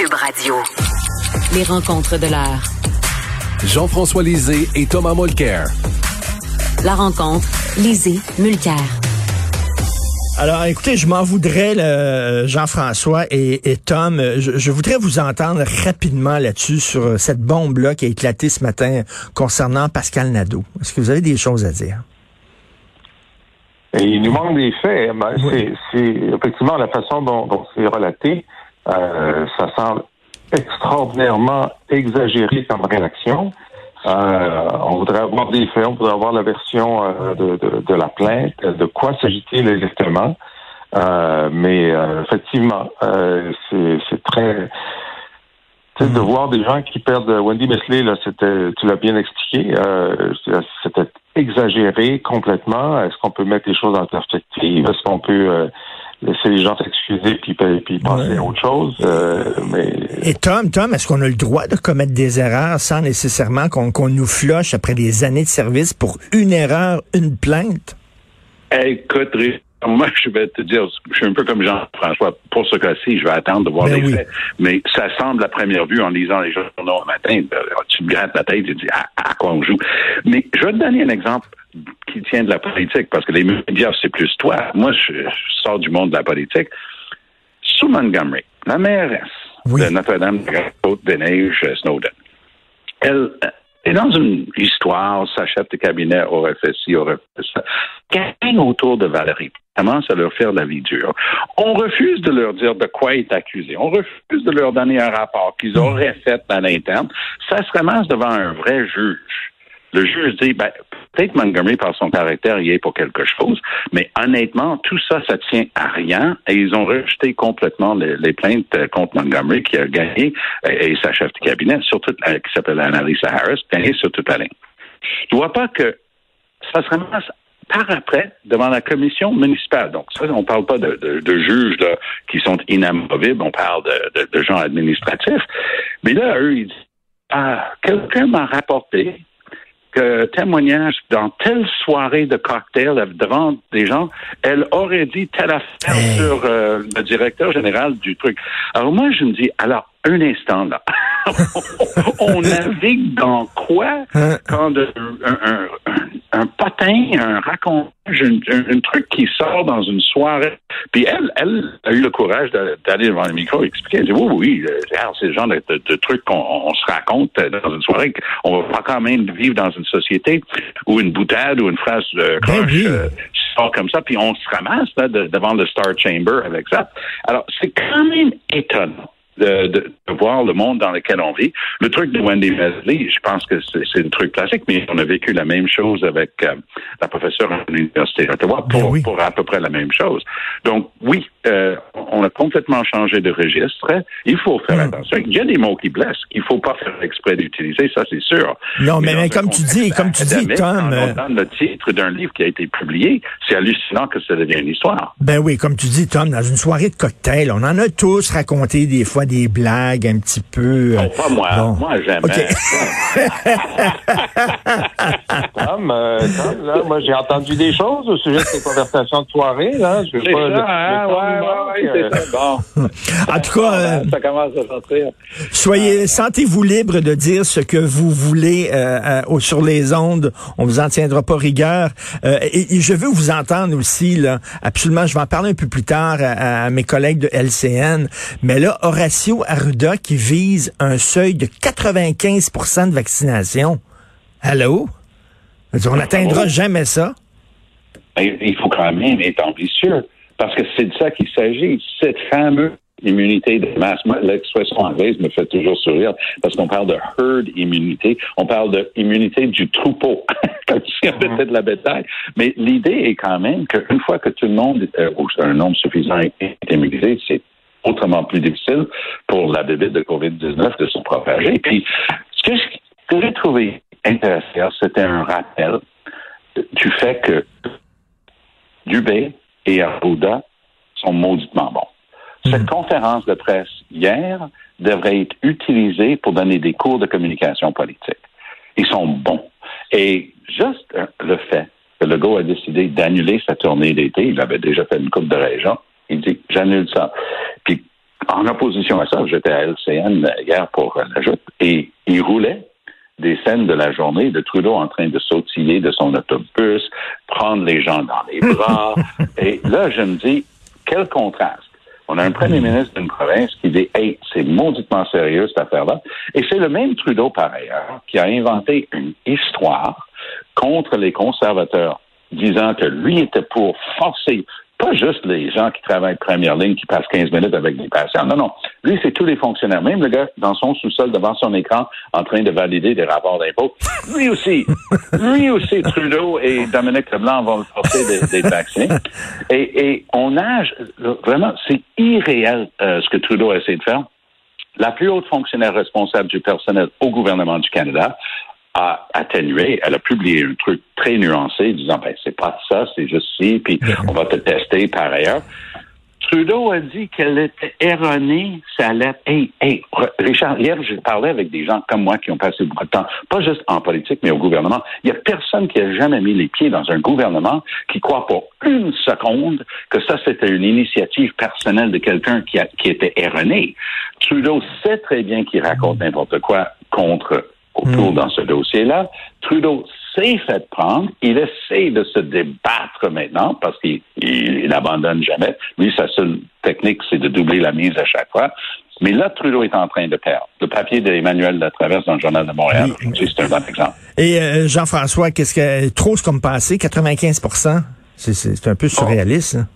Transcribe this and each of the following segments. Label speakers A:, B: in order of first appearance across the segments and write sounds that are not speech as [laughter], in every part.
A: Cube Radio.
B: Les rencontres de l'heure.
C: Jean-François Lisée et Thomas Mulcair.
B: La rencontre, Lisée, Mulcair.
D: Alors, écoutez, je m'en voudrais, Jean-François et, et Tom. Je, je voudrais vous entendre rapidement là-dessus sur cette bombe-là qui a éclaté ce matin concernant Pascal Nadeau. Est-ce que vous avez des choses à dire?
E: Et il nous manque des faits. Ben, c'est, c'est effectivement la façon dont, dont c'est relaté. Euh, ça semble extraordinairement exagéré comme réaction. Euh, on voudrait avoir des faits, on voudrait avoir la version euh, de, la plainte, de quoi s'agit-il exactement? Euh, mais effectivement, c'est, très de voir des gens qui perdent Wendy Mesley, là, c'était, tu l'as bien expliqué, euh, c'était exagéré complètement. Est-ce qu'on peut mettre les choses en perspective? Est-ce qu'on peut euh, laisser les gens s'excuser puis, puis
D: Ouais.
E: à autre chose? Euh, mais
D: Et Tom, Tom, est-ce qu'on a le droit de commettre des erreurs sans nécessairement qu'on qu'on nous floche après des années de service pour une erreur, une plainte?
F: Écoute, moi, je vais te dire, je suis un peu comme Jean-François. Pour ce cas-ci, je vais attendre de voir
D: Ben
F: les
D: oui.
F: faits. Mais ça semble à première vue, en lisant les journaux le matin, ben, tu te grattes la tête et tu dis à, à quoi on joue? Mais je vais te donner un exemple qui tient de la politique, parce que les médias, c'est plus toi. Moi, je, je sors du monde de la politique. Sue Montgomery, la mairesse
D: Oui.
F: de Notre-Dame de la Côte-des-Neiges, euh, Snowden, elle euh, est dans une histoire, sa chef de cabinet aurait fait ci, aurait fait ça. Gagne autour de Valérie. Commence à leur faire la vie dure. On refuse de leur dire de quoi est accusé. On refuse de leur donner un rapport qu'ils auraient fait à l'interne. Ça se ramasse devant un vrai juge. Le juge dit, ben, peut-être Montgomery, par son caractère, y est pour quelque chose, mais honnêtement, tout ça, ça tient à rien et ils ont rejeté complètement les, plaintes euh, contre Montgomery qui a gagné et sa chef de cabinet, surtout, euh, qui s'appelle Annalisa Harris, gagné sur toute la ligne. Je vois pas que ça se ramasse par après devant la commission municipale. Donc, ça, on parle pas de, de- de juges là, qui sont inamovibles, on parle de, de- de gens administratifs. Mais là, eux, ils disent, ah, quelqu'un m'a rapporté que témoignage dans telle soirée de cocktail devant des gens, elle aurait dit telle affaire
D: Hey.
F: sur euh, le directeur général du truc. Alors moi, je me dis, alors, un instant là, [laughs] [laughs] on navigue dans quoi
D: Hein?
F: quand de- un, un, un, un potin, un racontage, un, truc qui sort dans une soirée? Puis elle, elle a eu le courage d'aller devant le micro et expliquer. Elle dit, oui, oui, euh, c'est le genre de, de- de trucs qu'on on se raconte dans une soirée. On va pas quand même vivre dans une société où une boutade ou une phrase de
D: Ben
F: croche
D: oui.
F: euh, sort comme ça, puis on se ramasse là, devant le Star Chamber avec ça. Alors, c'est quand même étonnant. De, de- de voir le monde dans lequel on vit. Le truc de Wendy Mesley, je pense que c'est un truc classique, mais on a vécu la même chose avec euh, la professeure à l'Université d'Ottawa pour,
D: Ben oui.
F: pour à peu près la même chose. Donc, oui, euh, on a complètement changé de registre. Il faut faire
D: Hmm.
F: attention. Il y a des mots qui blessent qu'il faut pas faire exprès d'utiliser, ça c'est sûr.
D: Non, mais- comme tu dis- comme tu dis, Tom, euh,
F: le titre d'un livre qui a été publié, c'est hallucinant que ça devienne une histoire.
D: Ben oui, comme tu dis, Tom, dans une soirée de cocktail, on en a tous raconté des fois des blagues un petit peu. euh,
F: Oh, pas moi.
D: bon.
F: Moi, jamais.
D: OK. [laughs] [laughs]
E: Tom, euh, Tom, là, moi j'ai entendu des choses au sujet de ces conversations de soirée. Là. Je veux
F: C'est
E: pas le-
F: ça, hein?
E: le
F: Ouais, ouais, ouais,
E: euh,
F: c'est ça. Bon.
D: En tout cas, euh,
F: ça commence à sortir.
D: soyez, sentez-vous libre de dire ce que vous voulez euh, euh, sur les ondes. On vous en tiendra pas rigueur. Euh, et, et je veux vous entendre aussi, là. Absolument, je vais en parler un peu plus tard à, à mes collègues de LCN. Mais là, Horacio Arruda qui vise un seuil de 95% de vaccination. Allô? On n'atteindra jamais ça.
F: Ben, Il faut quand même être ambitieux parce que c'est de ça qu'il s'agit. Cette fameuse immunité de masse. Moi, l'expression anglaise me fait toujours sourire parce qu'on parle de herd immunité. On parle de immunité du troupeau, [laughs] comme si on était de la bétail. Mais l'idée est quand même qu'une fois que tout le monde, euh, ou un nombre suffisant est immunisé, c'est autrement plus difficile pour la bébête de COVID-19 de se propager. Puis, ce que, je- ce que j'ai trouvé c'était un rappel du fait que Dubé et Arruda sont mauditement bons. Cette conférence de presse hier devrait être utilisée pour donner des cours de communication politique. Ils sont bons. Et juste euh, le fait que Legault a décidé d'annuler sa tournée d'été, il avait déjà fait une coupe de région, il dit j'annule ça. Puis en opposition à ça, j'étais à LCN hier pour la joute, et il roulait des scènes de la journée de Trudeau en train de sautiller de son autobus, prendre les gens dans les bras. [laughs] et là, je me dis, quel contraste. On a un premier ministre d'une province qui dit Hey, c'est mauditement sérieux cette affaire-là. Et c'est le même Trudeau, par ailleurs, qui a inventé une histoire contre les conservateurs, disant que lui était pour forcer pas juste les gens qui travaillent première ligne, qui passent 15 minutes avec des patients. Non, non. Lui, c'est tous les fonctionnaires. Même le gars dans son sous-sol devant son écran en train de valider des rapports d'impôts. Lui aussi. lui aussi, Trudeau et Dominique Leblanc vont le forcer des, vaccins. Et, et, on nage, vraiment, c'est irréel euh, ce que Trudeau a essayé de faire. La plus haute fonctionnaire responsable du personnel au gouvernement du Canada a atténué. Elle a publié un truc très nuancé disant ben c'est pas ça, c'est juste ci, puis on va te tester par ailleurs. Trudeau a dit qu'elle était erronée, sa lettre. Hey, hey, Richard, hier, j'ai parlé avec des gens comme moi qui ont passé beaucoup de temps, pas juste en politique, mais au gouvernement. Il n'y a personne qui a jamais mis les pieds dans un gouvernement qui croit pour une seconde que ça, c'était une initiative personnelle de quelqu'un qui, qui était erroné. Trudeau sait très bien qu'il raconte n'importe quoi contre autour hmm. dans ce dossier-là. Trudeau s'est fait prendre. Il essaie de se débattre maintenant parce qu'il n'abandonne jamais. Lui, sa seule technique, c'est de doubler la mise à chaque fois. Mais là, Trudeau est en train de perdre. Le papier d'Emmanuel Latraverse dans le Journal de Montréal, c'est un bon exemple.
D: Et euh, Jean-François, qu'est-ce que trop comme passé, 95% c'est un peu surréaliste. Hein?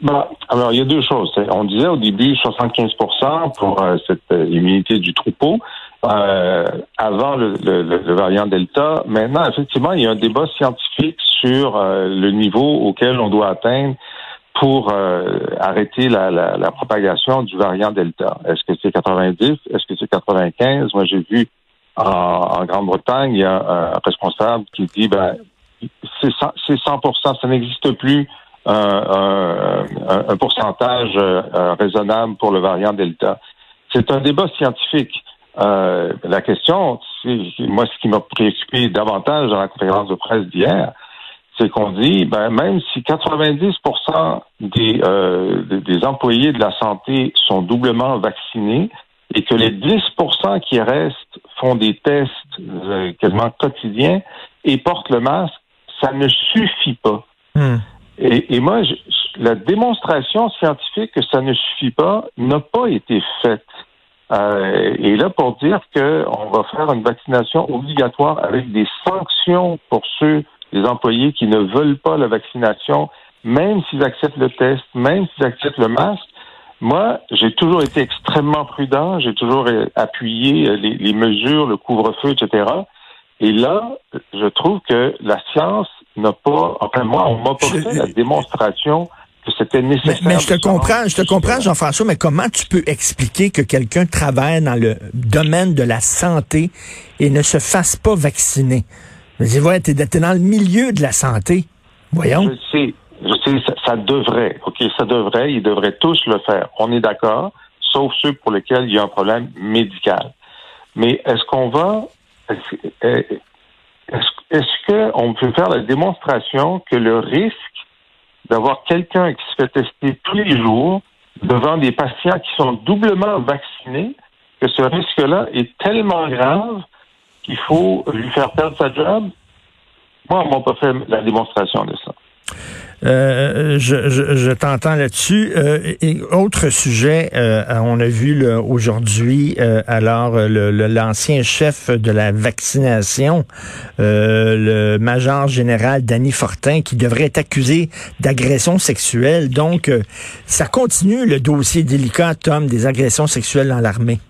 E: Ben, alors, il y a deux choses. On disait au début 75% pour euh, cette euh, immunité du troupeau. Euh, avant le, le, variant Delta. Maintenant, effectivement, il y a un débat scientifique sur euh, le niveau auquel on doit atteindre pour euh, arrêter la, la, la, propagation du variant Delta. Est-ce que c'est 90? Est-ce que c'est 95? Moi, j'ai vu en, en Grande-Bretagne, il y a un responsable qui dit, ben, c'est 100, 100 ça n'existe plus un, pourcentage raisonnable pour le variant Delta. C'est un débat scientifique. Euh, la question, moi, ce qui m'a préoccupé davantage dans la conférence de presse d'hier, c'est qu'on dit, ben, même si 90% des, euh, des employés de la santé sont doublement vaccinés et que les 10% qui restent font des tests euh, quasiment quotidiens et portent le masque, ça ne suffit pas. Hmm. Et, et, moi, la démonstration scientifique que ça ne suffit pas n'a pas été faite. Euh, et là, pour dire qu'on va faire une vaccination obligatoire avec des sanctions pour ceux, les employés qui ne veulent pas la vaccination, même s'ils acceptent le test, même s'ils acceptent le masque, moi, j'ai toujours été extrêmement prudent, j'ai toujours appuyé les, les mesures, le couvre-feu, etc. Et là, je trouve que la science n'a pas, enfin moi, on m'a pas fait la démonstration c'était nécessaire.
D: Mais, je te comprends, je te comprends, Jean-François, mais comment tu peux expliquer que quelqu'un travaille dans le domaine de la santé et ne se fasse pas vacciner? Je dis, ouais, t'es, es dans le milieu de la santé. Voyons.
E: Je sais, je sais, ça, ça, devrait, OK, ça devrait, ils devraient tous le faire. On est d'accord, sauf ceux pour lesquels il y a un problème médical. Mais est-ce qu'on va, est-ce, est-ce qu'on peut faire la démonstration que le risque d'avoir quelqu'un qui se fait tester tous les jours devant des patients qui sont doublement vaccinés, que ce risque-là est tellement grave qu'il faut lui faire perdre sa job. Moi, on m'a pas fait la démonstration de ça.
D: Euh, je, je, t'entends là-dessus. Euh, autre sujet, euh, on a vu aujourd'hui, alors l'ancien chef de la vaccination, le major général Danny Fortin, qui devrait être accusé d'agression sexuelle. Donc, ça continue le dossier délicat, Tom, des agressions sexuelles dans l'armée.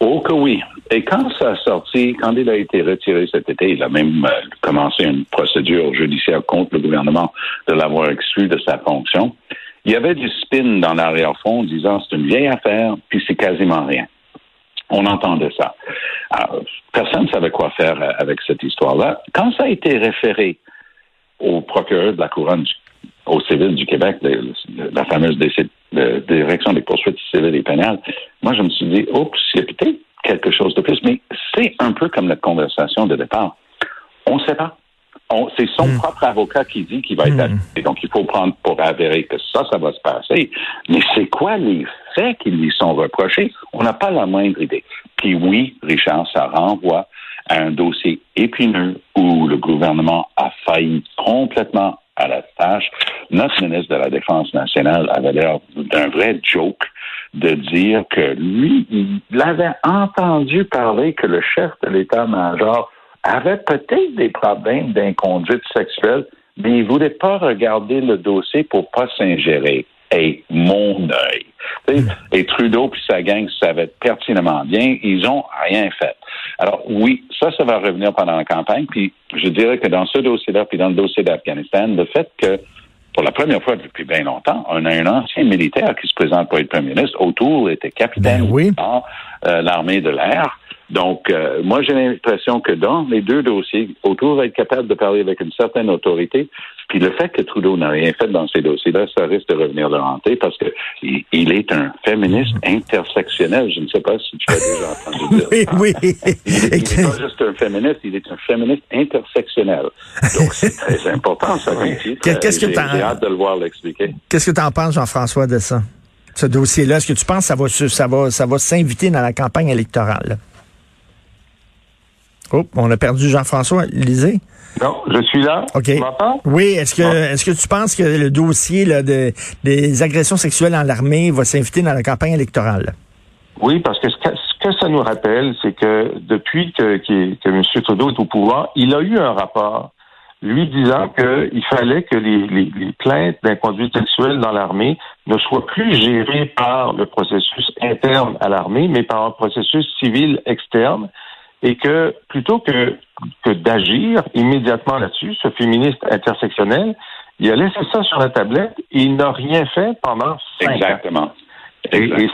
F: Oh que oui. Et quand ça a sorti, quand il a été retiré cet été, il a même euh, commencé une procédure judiciaire contre le gouvernement de l'avoir exclu de sa fonction. Il y avait du spin dans l'arrière-fond disant c'est une vieille affaire, puis c'est quasiment rien. On entendait ça. personne ne savait quoi faire euh, avec cette histoire-là. Quand ça a été référé au procureur de la couronne au civil du Québec, la fameuse direction des poursuites civiles et pénales, moi, je me suis dit, oups, a peut-être quelque chose de plus. Mais c'est un peu comme la conversation de départ. On ne sait pas. C'est son hmm. propre avocat qui dit qu'il va être hmm. Donc, il faut prendre pour avérer que ça, ça va se passer. Mais c'est quoi les faits qui lui sont reprochés, on n'a pas la moindre idée. Puis oui, Richard, ça renvoie à un dossier épineux où le gouvernement a failli complètement à la tâche. Notre ministre de la Défense nationale avait l'air d'un vrai joke de dire que lui, il avait entendu parler que le chef de l'état-major avait peut-être des problèmes d'inconduite sexuelle, mais il voulait pas regarder le dossier pour pas s'ingérer. Et mon œil. Et Trudeau puis sa gang savaient pertinemment bien, ils ont rien fait. Alors oui, ça, ça va revenir pendant la campagne. Puis je dirais que dans ce dossier-là, puis dans le dossier d'Afghanistan, le fait que pour la première fois depuis bien longtemps, on a un ancien militaire qui se présente pour être premier ministre. Autour était capitaine
D: ben
F: dans euh, l'armée de l'air. Donc, euh, moi, j'ai l'impression que dans les deux dossiers, autour va être capable de parler avec une certaine autorité. Puis le fait que Trudeau n'a rien fait dans ces dossiers-là, ça risque de revenir le hanter parce que il, est un féministe intersectionnel. Je ne sais pas si tu as déjà entendu [laughs] dire.
D: oui, oui.
F: Il n'est pas juste un féministe, il est un féministe intersectionnel. Donc c'est très important, ça.
D: Qu'est-ce que
F: J'ai hâte de le voir l'expliquer.
D: Qu'est-ce que tu en penses, Jean-François, de ça? Ce dossier-là, est-ce que tu penses que ça va, ça va, ça va s'inviter dans la campagne électorale? Oh, on a perdu Jean-François. Lisez.
E: Non, je suis là.
D: OK.
E: Tu?
D: Oui, est-ce que est-ce que tu penses que le dossier là, de, des agressions sexuelles dans l'armée va s'inviter dans la campagne électorale?
E: Oui, parce que ce que, ce que ça nous rappelle, c'est que depuis que, que, que M. Trudeau est au pouvoir, il a eu un rapport lui disant qu'il fallait que les, les, les plaintes d'inconduite sexuelle dans l'armée ne soient plus gérées par le processus interne à l'armée, mais par un processus civil externe et que plutôt que, que d'agir immédiatement là-dessus, ce féministe intersectionnel, il a laissé ça sur la tablette et il n'a rien fait pendant cinq
F: Exactement.
E: ans. Et,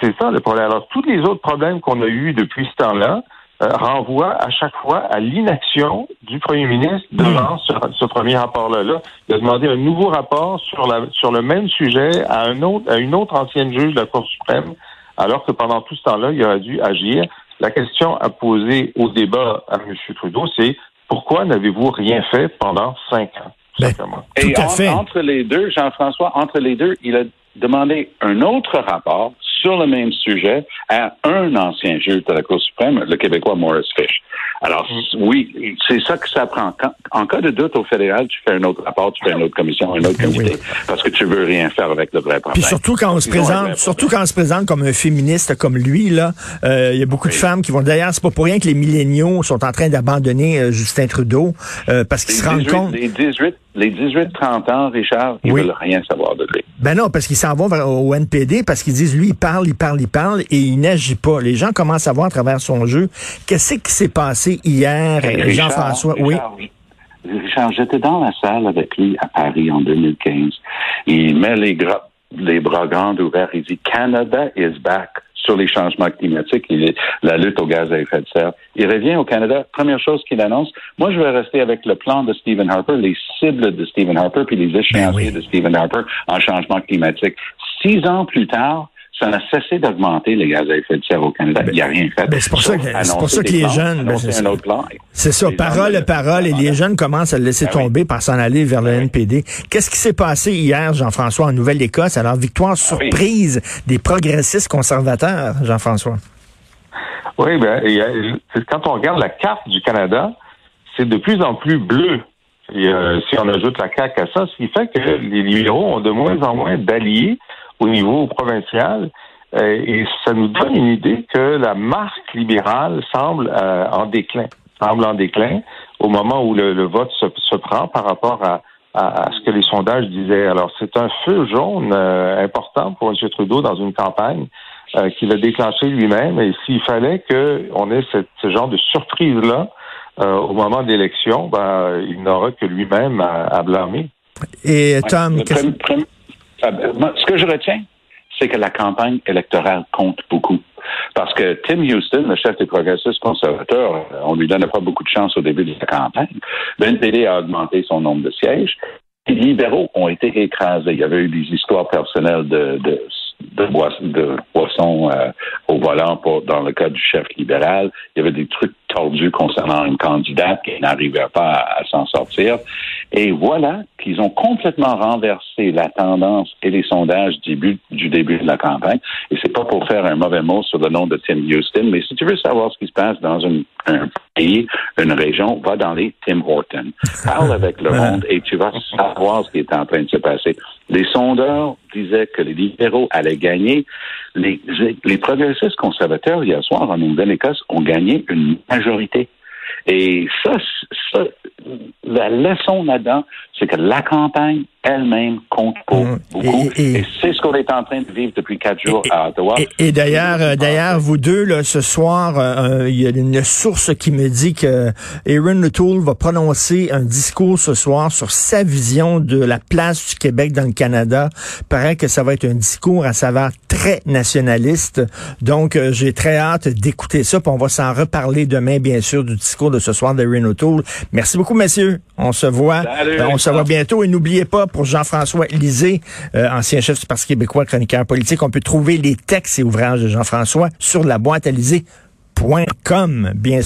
E: c'est ça le problème. Alors, tous les autres problèmes qu'on a eus depuis ce temps-là euh, renvoient à chaque fois à l'inaction du premier ministre devant ce, ce premier rapport-là. Là, il a demandé un nouveau rapport sur, la, sur le même sujet à, un autre, à une autre ancienne juge de la Cour suprême, alors que pendant tout ce temps-là, il aurait dû agir. La question à poser au débat à M. Trudeau, c'est pourquoi n'avez-vous rien fait pendant cinq ans?
D: Ben,
F: Et
D: tout à
F: en-
D: fait.
F: entre les deux, Jean-François, entre les deux, il a demandé un autre rapport sur le même sujet à un ancien juge de la Cour suprême, le Québécois Maurice Fish. Alors, oui, c'est ça que ça prend. Quand- en cas de doute au fédéral, tu fais un autre rapport, tu fais une autre commission, un autre comité, parce que tu veux rien faire avec le vrai problème.
D: Puis surtout quand on se
F: Ils
D: présente, surtout quand on se présente comme un féministe comme lui là, euh, il y a beaucoup de femmes qui vont d'ailleurs, c'est pas pour rien que les milléniaux sont en train d'abandonner euh, Justin Trudeau euh, parce qu'ils se rendent
F: 18,
D: compte.
F: Les 18, les 18-30 ans, Richard, ils
D: Oui.
F: veulent rien savoir de lui.
D: Ben non, parce qu'ils s'en vont vers- au NPD parce qu'ils disent lui il parle, il parle, il parle et il n'agit pas. Les gens commencent à voir à travers son jeu. Qu'est-ce qui s'est passé hier, euh,
F: Richard,
D: Jean-François? Oui.
F: Richard, j'étais dans la salle avec lui à Paris en 2015. Il met les, les bras grands ouverts. Il dit Canada is back sur les changements climatiques et la lutte au gaz à effet de serre. Il revient au Canada. Première chose qu'il annonce, moi, je vais rester avec le plan de Stephen Harper, les cibles de Stephen Harper, puis les échéanciers
D: Ben oui.
F: de Stephen Harper en changement climatique. Six ans plus tard, ça n'a cessé d'augmenter les gaz à effet de serre au Canada. Il n'y a rien fait.
D: ben, c'est pour ça que- c'est
F: annoncer
D: pour ça que
F: des
D: les
F: plans,
D: jeunes, ben, c'est ça.
F: autre plan.
D: C'est ça,
F: Les
D: parole à parole, et les jeunes commencent à le laisser
F: Ben oui.
D: tomber par s'en aller vers le
F: Ben.
D: NPD. Qu'est-ce qui s'est passé hier, Jean-François, en Nouvelle-Écosse? Alors, victoire
F: oui.
D: surprise des progressistes conservateurs, Jean-François.
E: Oui, ben, a- quand on regarde la carte du Canada, c'est de plus en plus bleu. Et, euh, si on ajoute la CAQ à ça, ce qui fait que les libéraux ont de moins en moins d'alliés au niveau provincial. Euh, et ça nous donne une idée que la marque libérale semble euh, en déclin, semble en déclin au moment où le, le vote se, se prend par rapport à, à, à ce que les sondages disaient. Alors, c'est un feu jaune euh, important pour M. Trudeau dans une campagne euh, qu'il a déclenché lui-même. Et s'il fallait qu'on ait cette, ce genre de surprise-là euh, au moment d'élection, ben, il n'aura que lui-même à, à blâmer.
D: Et
F: Ouais.
D: Tom,
F: Le ah, ben, ce que je retiens, c'est que la campagne électorale compte beaucoup. Parce que Tim Houston, le chef des progressistes conservateurs, euh, on lui donnait pas beaucoup de chance au début de la campagne. Le NPD a augmenté son nombre de sièges. Les libéraux ont été écrasés. Il y avait eu des histoires personnelles de, de, de, bois- de poissons euh, au volant pour, dans le cas du chef libéral. Il y avait des trucs tordus concernant une candidate qui n'arrivait pas à, s'en sortir. Et voilà qu'ils ont complètement renversé la tendance et les sondages du début, du début de la campagne. Et c'est pas pour faire un mauvais mot sur le nom de Tim Houston, mais si tu veux savoir ce qui se passe dans un pays, une région, va dans les Tim Horton. Parle avec le monde et tu vas savoir ce qui est en train de se passer. Les sondeurs disaient que les libéraux allaient gagner. Les, progressistes conservateurs, hier soir, en Nouvelle-Écosse, ont gagné une majorité. Et ça, ça la leçon là-dedans, c'est que la campagne elle-même compte pour mmh. beaucoup. Et, c'est ce qu'on est en train de vivre depuis quatre jours à Ottawa.
D: Et, d'ailleurs, euh, d'ailleurs, vous deux, là, ce soir, euh, il y a une source qui me dit que Aaron O'Toole va prononcer un discours ce soir sur sa vision de la place du Québec dans le Canada. Paraît que ça va être un discours à saveur très nationaliste. Donc, euh, j'ai très hâte d'écouter ça. Puis on va s'en reparler demain, bien sûr, du discours de ce soir d'Aaron O'Toole. Merci beaucoup, messieurs. On se voit. on se voit bientôt. Et n'oubliez pas, pour Jean-François Lisée, euh, ancien chef du Parti québécois, chroniqueur politique. On peut trouver les textes et ouvrages de Jean-François sur la boîte à bien